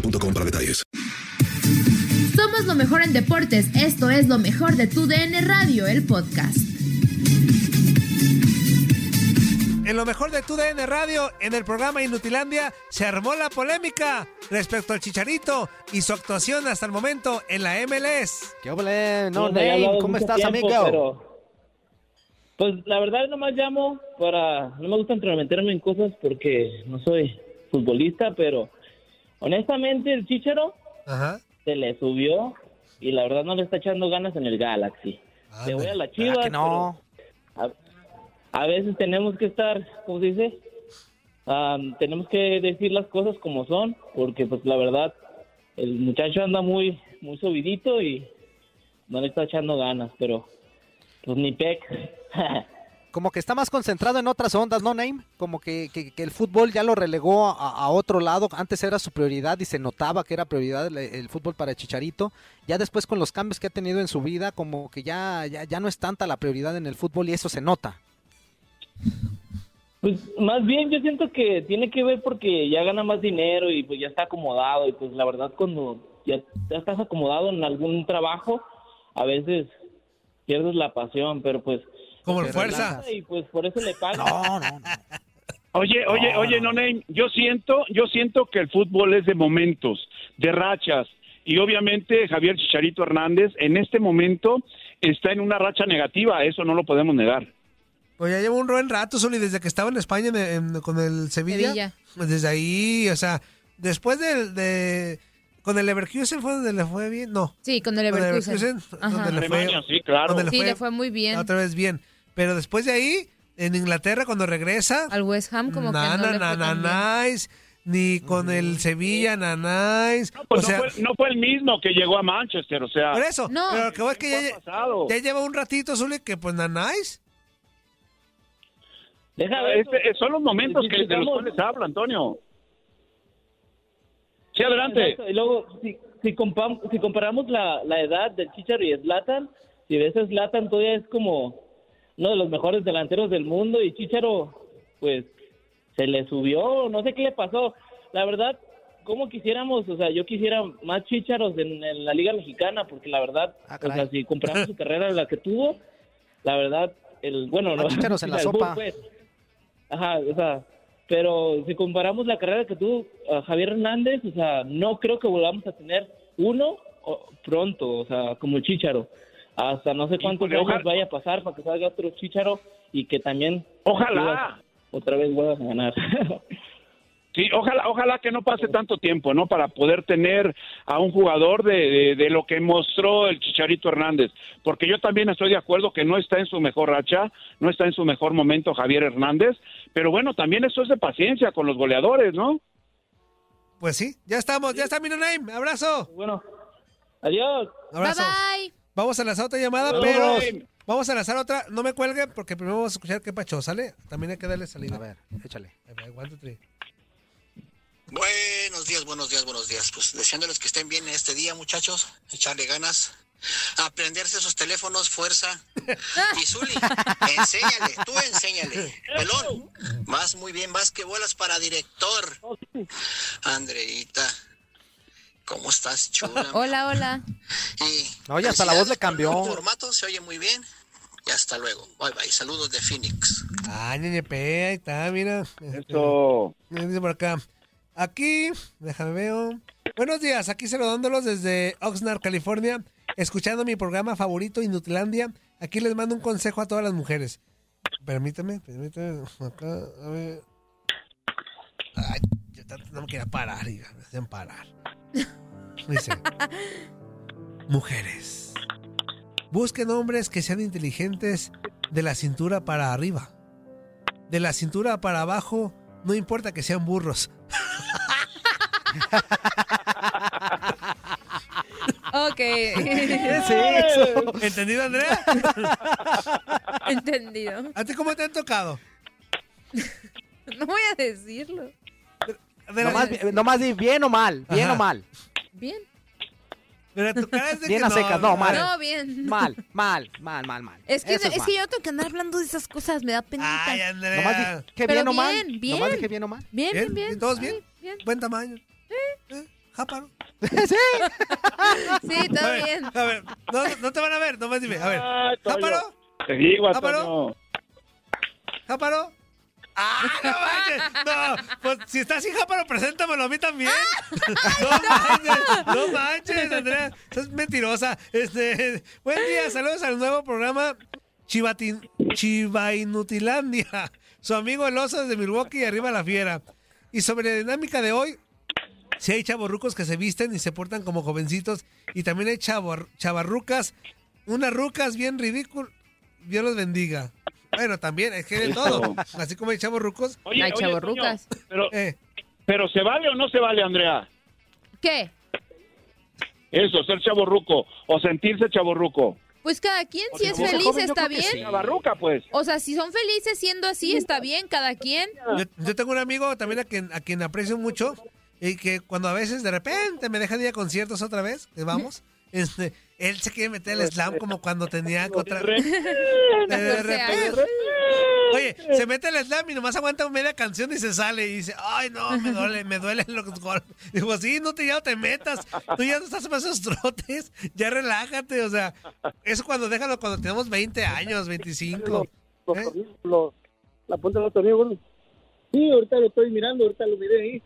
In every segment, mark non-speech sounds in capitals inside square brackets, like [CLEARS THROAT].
boostmobile.com para detalles. Somos lo mejor en deportes. Esto es lo mejor de tu DN Radio, el podcast. En lo mejor de tu DN Radio, en el programa Inutilandia, se armó la polémica respecto al Chicharito y su actuación hasta el momento en la MLS. ¿Qué ole? No, Name, ¿cómo estás, tiempo, amigo? pero, Pues la verdad nomás llamo para... No me gusta meterme en cosas porque no soy futbolista, pero honestamente el Chicharo Ajá. se le subió y la verdad no le está echando ganas en el Galaxy. Le voy a la Chivas, que no? a, a veces tenemos que estar, ¿cómo se dice? Am, tenemos que decir las cosas como son, porque pues la verdad el muchacho anda muy muy subidito y no le está echando ganas, pero pues ni pec. [LAUGHS] Como que está más concentrado en otras ondas, ¿no, Name? Como que, el fútbol ya lo relegó a, otro lado. Antes era su prioridad y se notaba que era prioridad el, el fútbol para Chicharito. Ya después con los cambios que ha tenido en su vida, como que ya, ya, ya no es tanta la prioridad en el fútbol y eso se nota. Pues más bien yo siento que tiene que ver porque ya gana más dinero y pues ya está acomodado y pues la verdad cuando ya, ya estás acomodado en algún trabajo a veces pierdes la pasión, pero pues Como se fuerza. y pues por eso le pagan. No, no, no. Oye, oye, No, oye, no. no, Name, yo siento, yo siento que el fútbol es de momentos, de rachas, y obviamente Javier Chicharito Hernández en este momento está en una racha negativa, eso no lo podemos negar. Pues ya lleva un buen rato, Zuli, desde que estaba en España en- en- con el Sevilla. Sevilla. Pues Desde ahí, o sea, después del de... Con el Leverkusen fue donde le fue bien, no. Sí, con el Con el Leverkusen. Donde le fue, Alemania, sí, claro. donde Sí, le fue muy bien. Otra vez bien. Pero después de ahí, en Inglaterra, cuando regresa, Al West Ham como que nana, no nice, ni con el Sevilla, nanáis. Pues o sea, no, fue, no fue el mismo que llegó a Manchester, o sea. por eso. No. Pero lo que voy es que ¿Qué ya, lleva un ratito, Zuli, que pues nanáis. Deja ver, Este, son los momentos que, de los cuales habla Antonio. Sí, adelante. Exacto, Y luego, si, si, compam- si comparamos la, la edad del Chicharo y Zlatan, si ves a Zlatan todavía es como uno de los mejores delanteros del mundo y Chicharo, pues, se le subió, no sé qué le pasó. La verdad, como quisiéramos, o sea, yo quisiera más Chicharos en, en la Liga Mexicana, porque la verdad, Ah, o sea, si comparamos su carrera, la que tuvo, la verdad, el, bueno, no, chícharos en la [LAUGHS] sopa. Pues. Ajá, o sea, pero si comparamos la carrera que tuvo a Javier Hernández, o sea, no creo que volvamos a tener uno pronto, o sea, como Chicharo. Hasta no sé cuántos Híjole, años ojalá- vaya a pasar para que salga otro Chicharo y que también Ojalá. Otra vez vuelvan a ganar. [LAUGHS] Sí, ojalá, ojalá que no pase tanto tiempo, ¿no? Para poder tener a un jugador de, de, de, lo que mostró el Chicharito Hernández. Porque yo también estoy de acuerdo que no está en su mejor racha, no está en su mejor momento Javier Hernández. Pero bueno, también eso es de paciencia con los goleadores, ¿no? Pues sí, ya estamos, ya está mi name. Abrazo. Bueno, adiós. Abrazo. Bye bye. Vamos a lanzar otra llamada, pero vamos a lanzar otra. No me cuelguen porque primero vamos a escuchar qué pacho, ¿sale? También hay que darle salida. A ver, échale. Ahí va, one, two, three. Buenos días, buenos días, buenos días. Pues deseándoles que estén bien en este día, muchachos. Echarle ganas. Aprenderse esos teléfonos, fuerza. Y Zuli, [LAUGHS] enséñale, tú enséñale. Pelón, vas muy bien, vas que bolas para director. Andreita, ¿cómo estás, chula? Hola, hola. Y No, ya hasta la voz le cambió. El formato se oye muy bien. Y hasta luego. Bye bye. Saludos de Phoenix. Ah, ñeñepe, ahí está, mira. Eso. Este, Dice por acá. Aquí, déjame veo. Buenos días, aquí saludándolos desde Oxnard, California, escuchando mi programa favorito, Inutilandia. Aquí les mando un consejo a todas las mujeres. Permíteme, permíteme. Acá, a ver. Ay, yo no me quería parar, hija, me hacen parar. Dice: Mujeres, busquen hombres que sean inteligentes de la cintura para arriba. De la cintura para abajo, no importa que sean burros. Ok. ¿Qué es eso? ¿Entendido, Andrea? Entendido. ¿A ti cómo te han tocado? No voy a decirlo. Nomás, nomás di bien o mal, bien Ajá. o mal. Bien. Pero tu cara es de Bien que a secas, no, mal. No, bien. Mal, mal, mal, mal, mal. Es que, Eso es mal. que yo no tengo que andar hablando de esas cosas, me da penita. Ay, Andrea. Nomás dije Pero bien o mal. bien, bien. Nomás dije bien o mal. Bien, bien, ¿Bien? bien. ¿Todos Ay, bien? bien. Buen tamaño. ¿Eh? Jáparo. [LAUGHS] sí. [LAUGHS] Sí, todo A ver, bien. A ver, no, no te van a ver, nomás dime. A ver, Ay, Toño. ¿Jáparo? Te digo, ¿Jáparo? ¿Jáparo? ¡Ah, no manches! No, pues si estás sin jáparo, preséntamelo a mí también. [LAUGHS] No manches, no manches, Andrea. Estás mentirosa. Este, buen día, saludos al nuevo programa Chivatin, Chivainutilandia. Su amigo el oso desde Milwaukee y arriba la fiera. Y sobre la dinámica de hoy, si hay chavorrucos que se visten y se portan como jovencitos. Y también hay chavor- chavarrucas, unas rucas bien ridículas. Dios los bendiga. Bueno, también, es que de todo. Así como hay chavorrucos. Oye, Hay oye, chavorrucas. Toño, Pero, Eh, pero ¿se vale o no se vale, Andrea? ¿Qué? Eso, ser chaborruco o sentirse chaborruco. Pues cada quien, si es feliz, joven, está bien. sí. Chavarruca, pues. O sea, si son felices siendo así, está bien, cada quien. yo, yo tengo un amigo también a quien, a quien aprecio mucho y que cuando a veces de repente me dejan ir a conciertos otra vez, que vamos, este, él se quiere meter el slam como cuando [LAUGHS] tenía otra... Re- [LAUGHS] de repente. Oye, se mete el slam y nomás aguanta media canción y se sale y dice, ay no, me duele, me duelen [LAUGHS] los golpes. Digo, sí, no te ya no te metas, tú ya no estás para esos trotes, ya relájate, o sea, eso cuando déjalo cuando tenemos 20 años, 25. Los ¿eh? la punta de los tornillos, bueno. Sí, ahorita lo estoy mirando, ahorita lo miré ahí.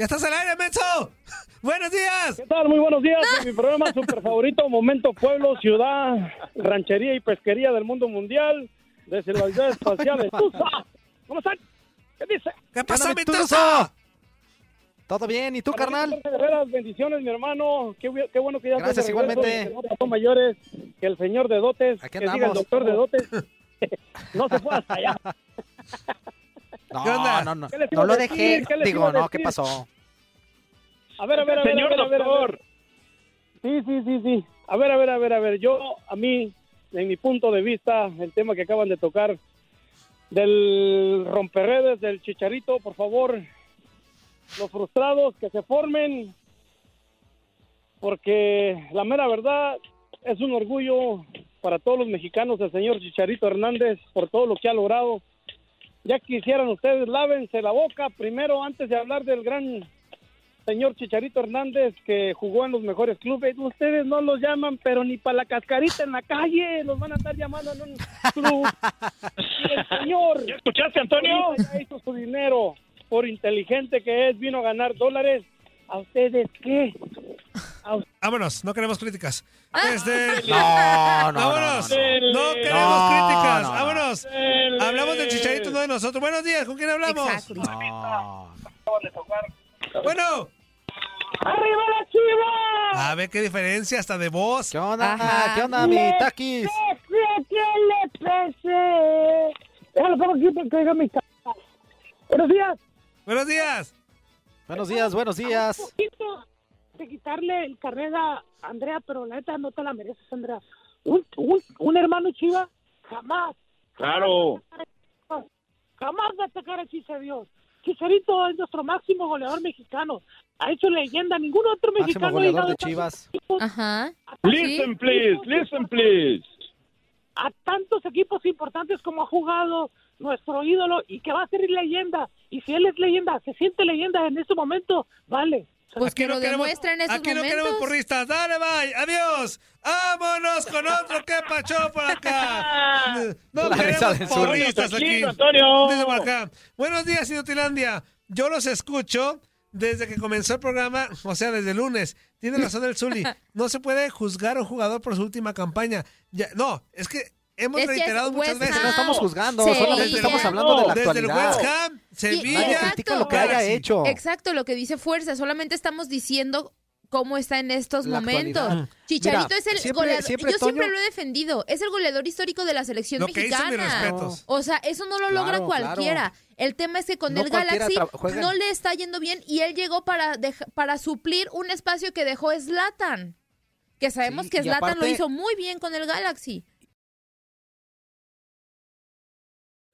¡Ya estás al aire, Menso! [LAUGHS] ¡Buenos días! ¿Qué tal? Muy buenos días. En [LAUGHS] mi programa super favorito, Momento Pueblo, Ciudad, Ranchería y Pesquería del Mundo Mundial, desde las ciudades espaciales. ¡Tusa! ¿Cómo están? ¿Qué dice? ¿Qué pasó, onda, mi? ¿Todo bien? ¿Y tú, carnal? Guerreras, bendiciones, mi hermano. Qué, bu- qué bueno que ya Gracias, de regreso, igualmente. que no pasó mayores, que el señor de dotes, Aquí que diga el doctor de dotes, [LAUGHS] no se fue hasta allá. No, ¿Qué onda? no, no. ¿Qué les iba No lo decir? dejé. ¿Qué Digo, no, ¿qué pasó? A ver, a ver, a ver. Señor a ver, a ver, a ver. doctor. Sí, sí, sí, sí. A ver, a ver, a ver, a ver. Yo, a mí, en mi punto de vista, el tema que acaban de tocar del romperredes, del chicharito, por favor, los frustrados que se formen, porque la mera verdad es un orgullo para todos los mexicanos el señor Chicharito Hernández por todo lo que ha logrado. Ya quisieran ustedes, lávense la boca primero antes de hablar del gran señor Chicharito Hernández que jugó en los mejores clubes. Ustedes no los llaman, pero ni para la cascarita en la calle los van a estar llamando en un club. [LAUGHS] Y el señor ¿Ya escuchaste, Antonio? ya hizo su dinero por inteligente que es, vino a ganar dólares. ¿A ustedes qué? Vámonos, no queremos críticas. Este, [LAUGHS] No, no, no, vámonos. no, no. No queremos No, críticas. no, no. Vámonos. Hablamos del chicharito, no de nosotros. Buenos días, ¿con quién hablamos? Bueno. ¡Arriba la chiva! A ver qué diferencia hasta de voz. ¿Qué onda? Ajá. ¿Qué onda, mi taquis? ¿Qué le pese? Déjalo pongo aquí para que oiga mi casa. Buenos días. Buenos días. Buenos días, buenos días. Quitarle el carnet a Andrea, pero la neta no te la mereces, Andrea. Un, un, un hermano chiva jamás, Claro. jamás va a atacar a Dios. Chicharito es nuestro máximo goleador mexicano. Ha hecho leyenda. Ningún otro Máximo mexicano ha goleador llegado de a tantos Chivas. equipos, Ajá. Listen, please. Listen, please. a tantos equipos importantes como ha jugado nuestro ídolo y que va a ser leyenda. Y si él es leyenda, se siente leyenda en este momento, vale. Pues que no lo queremos- demuestra en estos Aquí no queremos porristas. Dale, bye. Adiós. Vámonos con otro que pachó por acá. [LAUGHS] No La queremos porristas aquí. Tranquilo, Antonio. Dice por acá. Buenos días, Inutilandia. Yo los escucho desde que comenzó el programa, o sea, desde el lunes. Tiene razón el Zuli. [LAUGHS] No se puede juzgar a un jugador por su última campaña. Ya, no, es que hemos reiterado muchas West veces. No estamos juzgando, solamente estamos hablando de la Desde el actualidad. West Ham, Sevilla. Nadie critica lo que haya hecho. Exacto, lo que dice Fuerza. Solamente estamos diciendo cómo está en estos La momentos. actualidad. Chicharito Mira, es el siempre- goleador. siempre, Yo siempre Toño- lo he defendido. Es el goleador histórico de la selección Lo que hizo, mis mexicana. respetos. O sea, eso no lo Claro, logra claro. cualquiera. El tema es que con No el Galaxy no le está yendo bien y él llegó para, para suplir un espacio que dejó Slatan. Que sabemos Sí, que Slatan lo hizo muy bien con el Galaxy.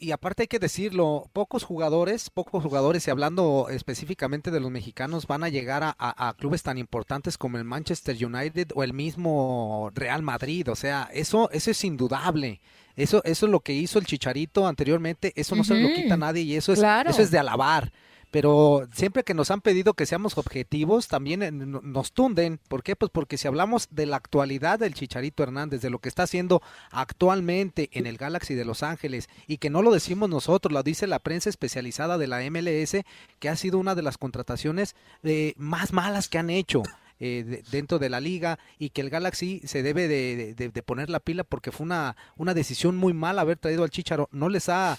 Y aparte hay que decirlo, pocos jugadores, pocos jugadores, y hablando específicamente de los mexicanos, van a llegar a, a- a clubes tan importantes como el Manchester United o el mismo Real Madrid. O sea, eso, eso es indudable. Eso, eso es lo que hizo el Chicharito anteriormente, eso no se lo quita a nadie y eso es, Claro. eso es de alabar. Pero siempre que nos han pedido que seamos objetivos, también eh, no- nos tunden. ¿Por qué? Pues porque si hablamos de la actualidad del Chicharito Hernández, de lo que está haciendo actualmente en el Galaxy de Los Ángeles, y que no lo decimos nosotros, lo dice la prensa especializada de la MLS, que ha sido una de las contrataciones eh, más malas que han hecho. eh, de- dentro de la liga y que el Galaxy se debe de, de- de poner la pila porque fue una, una decisión muy mala haber traído al Chicharo. No les ha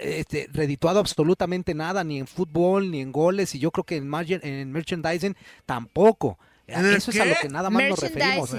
este, redituado absolutamente nada, ni en fútbol, ni en goles, y yo creo que en, margen- en merchandising tampoco. ¿En el Eso es a lo que nada más nos referimos.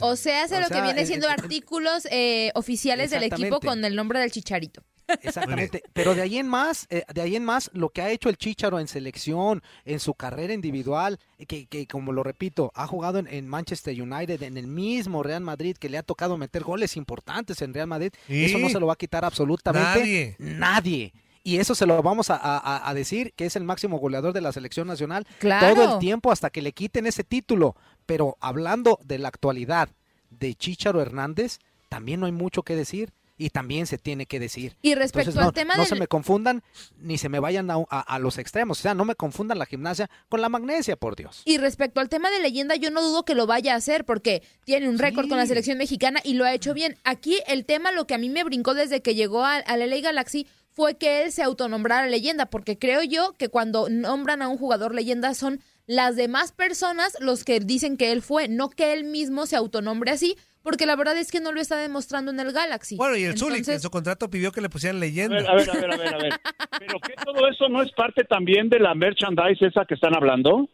O sea, hace O lo que viene siendo artículos eh, oficiales del equipo con el nombre del Chicharito. Exactamente. Pero de ahí en más, eh, de ahí en más, lo que ha hecho el Chicharo en selección, en su carrera individual, eh, que, que como lo repito, ha jugado en, en Manchester United, en el mismo Real Madrid, que le ha tocado meter goles importantes en Real Madrid, Sí. eso no se lo va a quitar absolutamente Nadie. nadie. Y eso se lo vamos a, a- a decir, que es el máximo goleador de la selección nacional Claro. todo el tiempo hasta que le quiten ese título. Pero hablando de la actualidad de Chicharo Hernández, también no hay mucho que decir y también se tiene que decir. Y respecto Entonces, no, al tema no del- se me confundan ni se me vayan a, a- a los extremos. O sea, no me confundan la gimnasia con la magnesia, por Dios. Y respecto al tema de leyenda, yo no dudo que lo vaya a hacer porque tiene un récord con la selección mexicana y lo ha hecho bien. Aquí el tema, lo que a mí me brincó desde que llegó al al LA Galaxy fue que él se autonombrara leyenda, porque creo yo que cuando nombran a un jugador leyenda son las demás personas los que dicen que él fue, no que él mismo se autonombre así, porque la verdad es que no lo está demostrando en el Galaxy. Bueno, y el Zuli, que en Entonces- su contrato pidió que le pusieran leyenda. a ver, a ver, a ver, a ver. ¿Pero qué todo eso no es parte también de la merchandise esa que están hablando?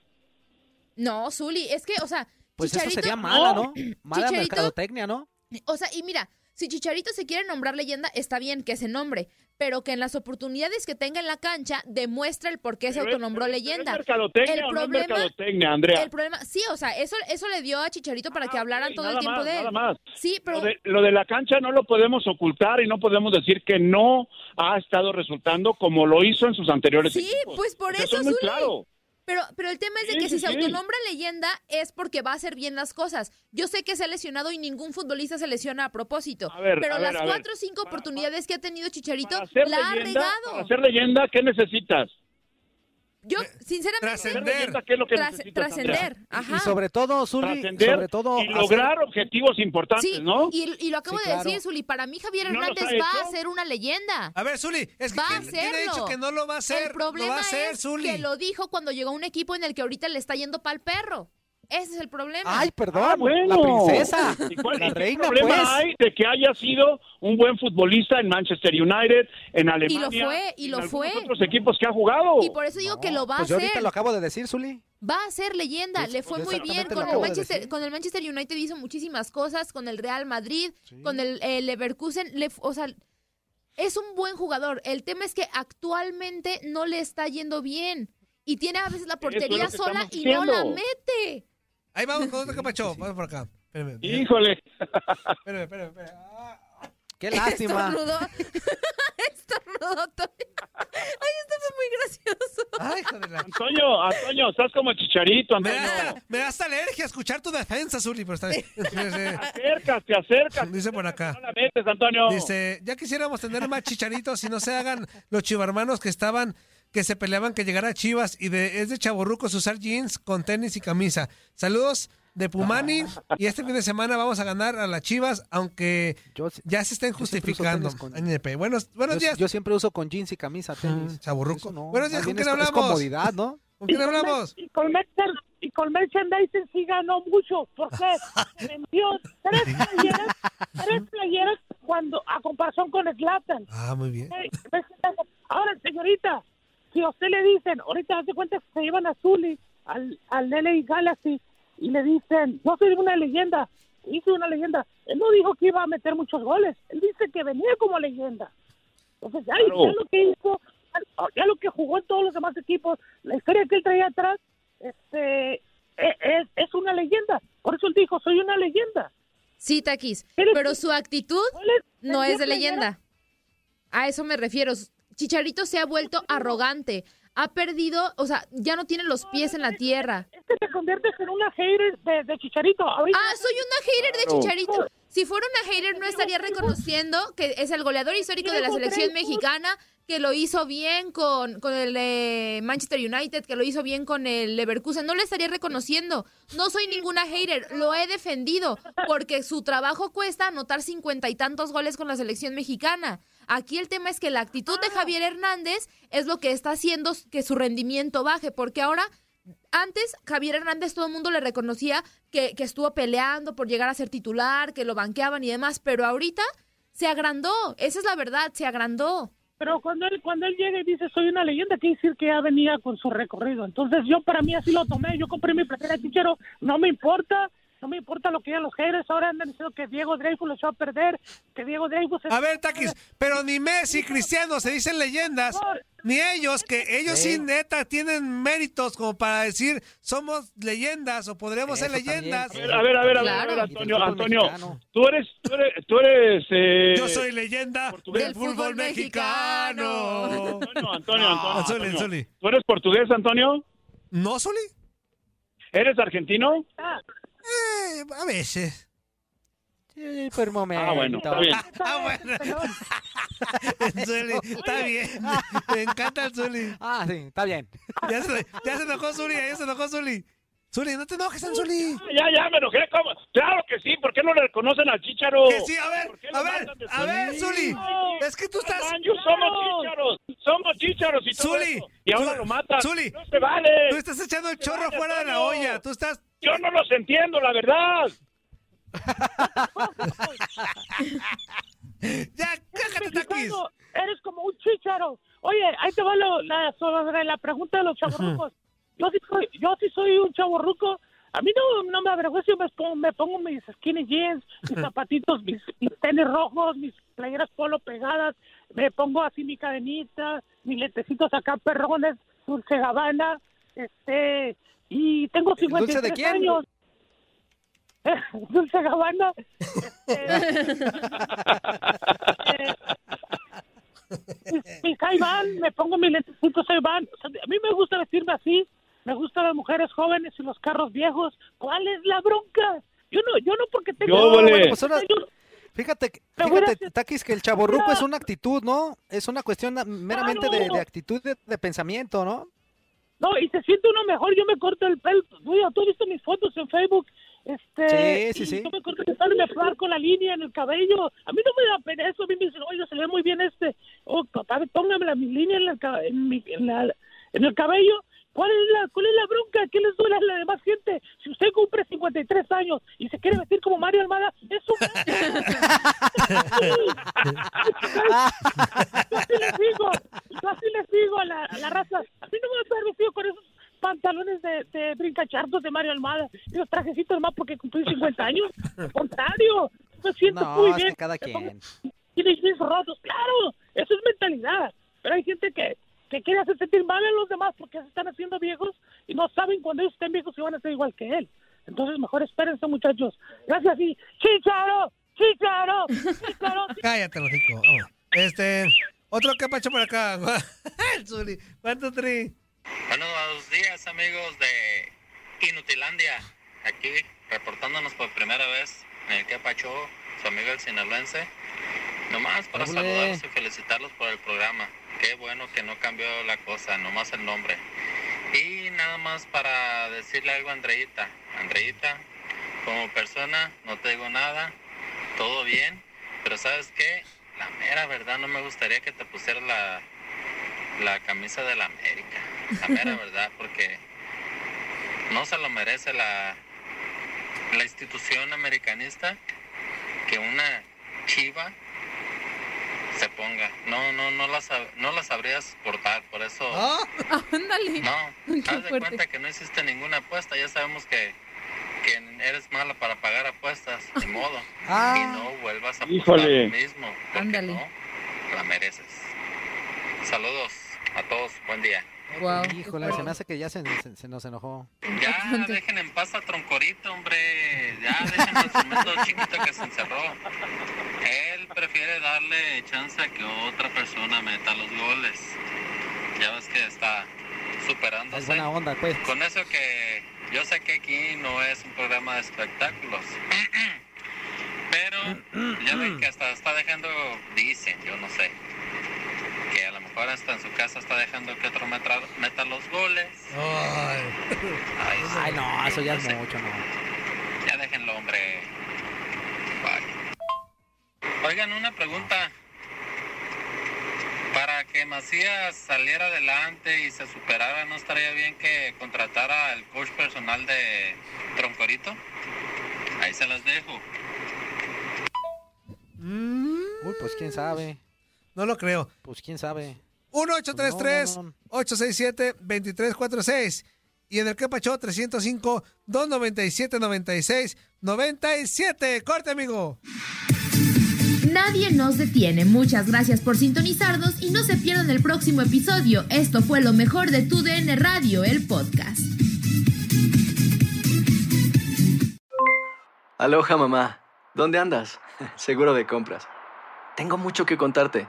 No, Zuli, es que, o sea, Pues eso sería mala, ¿no? Mala Chicharito- mercadotecnia, ¿no? O sea, y mira, si Chicharito se quiere nombrar leyenda, está bien que se nombre, pero que en las oportunidades que tenga en la cancha demuestre el por qué se autonombró leyenda. mercadotecnia el o no es problema, mercadotecnia, Andrea? El problema, sí, o sea, eso, eso le dio a Chicharito para que hablaran todo el tiempo más, de él. nada más. Sí, pero Lo de, lo de la cancha no lo podemos ocultar y no podemos decir que no ha estado resultando como lo hizo en sus anteriores Sí, equipos. pues por O sea, eso, es muy Zuli. claro. Pero, pero el tema es de Sí, que si sí, se autonombra leyenda es porque va a hacer bien las cosas. Yo sé que se ha lesionado y ningún futbolista se lesiona a propósito. ver, pero a ver, las a ver. cuatro o cinco oportunidades que ha tenido Chicharito la ha regado. para ser leyenda, ¿qué necesitas? Yo, sinceramente, Ser leyenda, ¿qué es lo que Tras- necesitas, trascender. Ajá. Y sobre todo, Zuli, sobre todo... y hacer- lograr objetivos importantes, Sí, ¿no? y, y lo acabo Sí, de claro. decir, Zuli. Para mí, Javier ¿No los Hernández va a ser una leyenda. A ver, Zuli, es que va a ¿quién, ha dicho que no lo va a hacer? El problema lo va a hacer, es Zuli. que lo dijo cuando llegó a un equipo en el que ahorita le está yendo pa'l perro. Ese es el problema. Ay, perdón, Ah, bueno. la princesa, ¿Y cuál- la y qué reina, problema pues. hay de que haya sido un buen futbolista en Manchester United, en Alemania? Y lo fue, y en lo algunos fue. otros equipos que ha jugado. Y por eso digo que lo va Pues a yo hacer. ahorita lo acabo de decir, Zuli. Va a ser leyenda, le fue muy bien con el, Manchester, con el Manchester United hizo muchísimas cosas, con el Real Madrid, con el, el Leverkusen, le, o sea, es un buen jugador. El tema es que actualmente no le está yendo bien y tiene a veces la portería sola y no la mete. Ahí vamos con otro capacho. Vamos por acá. Espérame. Híjole. Espérame, espérame, espérame. Ah, Qué lástima. Estornudó. [LAUGHS] Estornudó, Toño. Ay, esto fue muy gracioso. Ay, hijo de la... Antonio, Antonio, estás como chicharito, Me Antonio. da, me da hasta alergia escuchar tu defensa, Zuli, pero está bien. [LAUGHS] Acercas, te acercas. Dice por acá. No la metes, Antonio. Dice, ya quisiéramos tener más chicharitos y no se hagan los chivarmanos que estaban, que se peleaban que llegara a Chivas y de, es de chaborrucos usar jeans con tenis y camisa. Saludos de Pumani y este fin de semana vamos a ganar a las Chivas, aunque Yo, ya se estén justificando. con-. Buenos, buenos yo- días, yo siempre uso con jeans y camisa, tenis. chaborruco. No, Buenos días, ¿con quién es, es hablamos? comodidad, ¿no? ¿Con quién hablamos? Y con, Mercer, y con merchandising sí ganó mucho, porque [LAUGHS] vendió tres playeras, tres playeras cuando a comparación con Slatan. Ah, muy bien. Ahora, señorita, si a usted le dicen, ahorita hace cuenta que se llevan a Zully al, al LA Galaxy y le dicen, no soy una leyenda, hice una leyenda. Él no dijo que iba a meter muchos goles, él dice que venía como leyenda. Entonces, ya, Claro. ya lo que hizo, ya lo que jugó en todos los demás equipos, la historia que él traía atrás, este, e- es, es una leyenda. Por eso él dijo, soy una leyenda. Sí, Taquis, pero su actitud no es de ¿Vendía leyenda. A eso me refiero. Chicharito se ha vuelto arrogante. Ha perdido, o sea, ya no tiene los pies en la tierra. Es que te conviertes en una hater de, de Chicharito. Ahorita Ah, soy una hater de. Chicharito. Si fuera una hater, no estaría reconociendo que es el goleador histórico de la selección mexicana, que lo hizo bien con, con el eh, Manchester United, que lo hizo bien con el Leverkusen. No le estaría reconociendo. No soy ninguna hater, lo he defendido, porque su trabajo cuesta anotar cincuenta y tantos goles con la selección mexicana. Aquí el tema es que la actitud de Javier Hernández es lo que está haciendo que su rendimiento baje, porque ahora antes Javier Hernández todo el mundo le reconocía que, que estuvo peleando por llegar a ser titular, que lo banqueaban y demás, pero ahorita se agrandó, esa es la verdad, se agrandó. Pero cuando él, cuando él llega y dice soy una leyenda, quiere decir que ya venía con su recorrido. Entonces yo para mí así lo tomé. Yo compré mi playera de. No me importa. No me importa lo que digan los haters. Ahora andan diciendo que Diego Dreyfus lo echó a perder. Que Diego Dreyfus... es- A ver, Taquis, pero ni Messi, Cristiano se dicen leyendas, ni ellos, que ellos sí, Sí. neta tienen méritos como para decir somos leyendas o podremos ser Eso también, leyendas. sí. A ver, a ver, a ver, Claro. a ver, Antonio, Antonio, tú eres, tú eres, tú eres, eh, Yo soy leyenda portugués. del fútbol mexicano. Antonio, Antonio, Antonio, Antonio. ¿Tú eres portugués, Antonio? ¿No, Zuli? ¿Eres argentino? Eh, a veces. Sí, por momento. [LAUGHS] Ah, bueno, está bien. [LAUGHS] Ah, bueno. Zuli, está bien. Me encanta el Zuli. Ah, sí, está bien. [LAUGHS] Ya se, ya se enojó Zuli, ya se enojó Zuli. Zuli, no te enojes, Zuli. Ya, ya me enojé. ¿cómo? Claro que sí. ¿Por qué no le reconocen al Chicharo? Que sí, a ver, ¿Por qué a ver, a ver, Zuli? No. Es que tú estás. Manju, somos chícharos, somos chícharos y todo Zuli, eso. Y ahora Zuli, lo matan. Zuli, no se vale. Tú estás echando el chorro vale, fuera de la olla. Tú estás. Yo no los entiendo, la verdad. [LAUGHS] Ya, cállate, Taquis. Eres como un chícharo. Oye, ahí te va lo- la, sobre la pregunta de los chavorrucos. Yo sí soy, yo sí soy un chavorruco. A mí no, no me avergüenza, yo me pongo, me pongo mis skinny jeans, mis zapatitos, mis, mis tenis rojos, mis playeras polo pegadas, me pongo así mi cadenita, mis lentecitos acá perrones, dulce gabana, este, y tengo ¿Dulce de 53 quién? años. [LAUGHS] Dulce Gabbana. Este, eh, mis, Ray-Ban, me pongo mis lentecitos Ray-Ban. O sea, a mí me gusta vestirme así. me gustan las mujeres jóvenes y los carros viejos. ¿Cuál es la bronca? Yo no, yo no porque tengo... No, bueno, pues ahora- Fíjate, que- fíjate, Takis, que el chaborruco es una actitud, ¿no? Es una cuestión meramente de, de actitud, de, de pensamiento, ¿no? No, y se siente uno mejor. Yo me corto el pelo. Tú has visto mis fotos en Facebook. Este, Sí, sí, sí. Yo me corto el pelo y me con la línea en el cabello. A mí no me da pena eso. A mí me dicen, oye, se ve muy bien este. Oh, papá, póngame la, mi línea en, el ca- en, mi- en la- en el cabello. ¿Cuál es, la, ¿Cuál es la bronca? ¿Qué les duele a la demás gente? Si usted cumple 53 años y se quiere vestir como Mario Almada, es un... [LAUGHS] yo así les digo, yo así les digo a la, a la raza. A mí no me gusta estar vestido con esos pantalones de, de brincachartos de Mario Almada y los trajecitos más porque cumplí 50 años. Al contrario, me siento No, muy es bien. que cada quien. Tienes mis rotos, claro, eso es mentalidad. Pero hay gente que, que quiere hacer sentir mal a los demás porque se están haciendo viejos y no saben cuando ellos estén viejos si van a ser igual que él. Entonces, mejor espérense, muchachos. Gracias y chicharo, chicharo, chicharo. [LAUGHS] Cállate, los Vamos. Este, otro que pacho por acá. [LAUGHS] El Zuli. ¿Cuánto tri? Buenos días amigos de Inutilandia, aquí reportándonos por primera vez en el que Pacho, su amigo el sinaloense. Nomás para Ole. saludarlos y felicitarlos por el programa. Qué bueno que no cambió la cosa, nomás el nombre. Y nada más para decirle algo a Andreita. Andreita, como persona no te digo nada, todo bien, pero sabes qué, la mera verdad no me gustaría que te pusieras la, la camisa de la América. La mera [LAUGHS] verdad, porque no se lo merece la, la institución americanista que una chiva se ponga. No, no, no la, sab- no la sabrías portar, por eso... [LAUGHS] Ándale. No, Qué haz de fuerte. cuenta que no hiciste ninguna apuesta, ya sabemos que, que eres mala para pagar apuestas, de modo. Ah. Y no vuelvas a apostar lo mismo, porque Ándale. no la mereces. Saludos a todos, buen día. Wow. Híjole, se me hace que ya se, se- se nos enojó. Ya dejen en paz a Troncorito, hombre. Ya dejen al tremendo chiquito que se encerró. Él prefiere darle chance a que otra persona meta los goles. Ya ves que está superándose. Es buena onda, pues. Con eso que yo sé que aquí no es un programa de espectáculos. [CLEARS THROAT] Pero ya ven que hasta está dejando, dicen, yo no sé, mejor hasta en su casa está dejando que otro meta, meta los goles. Ay, Ay, no, eso ya es sé. mucho, no. Ya déjenlo, hombre. Bye. Oigan, una pregunta. Para que Macías saliera adelante y se superara, ¿no estaría bien que contratara al coach personal de Troncorito? Ahí se las dejo. Uy, pues quién sabe. No lo creo. Pues quién sabe. 1-833-867-2346. Y en el que pacho 305-297-96-97. Corte, amigo. Nadie nos detiene. Muchas gracias por sintonizarnos y no se pierdan el próximo episodio. Esto fue lo mejor de Tu DN Radio, el podcast. Aloha mamá, ¿dónde andas? [LAUGHS] Seguro de compras. Tengo mucho que contarte.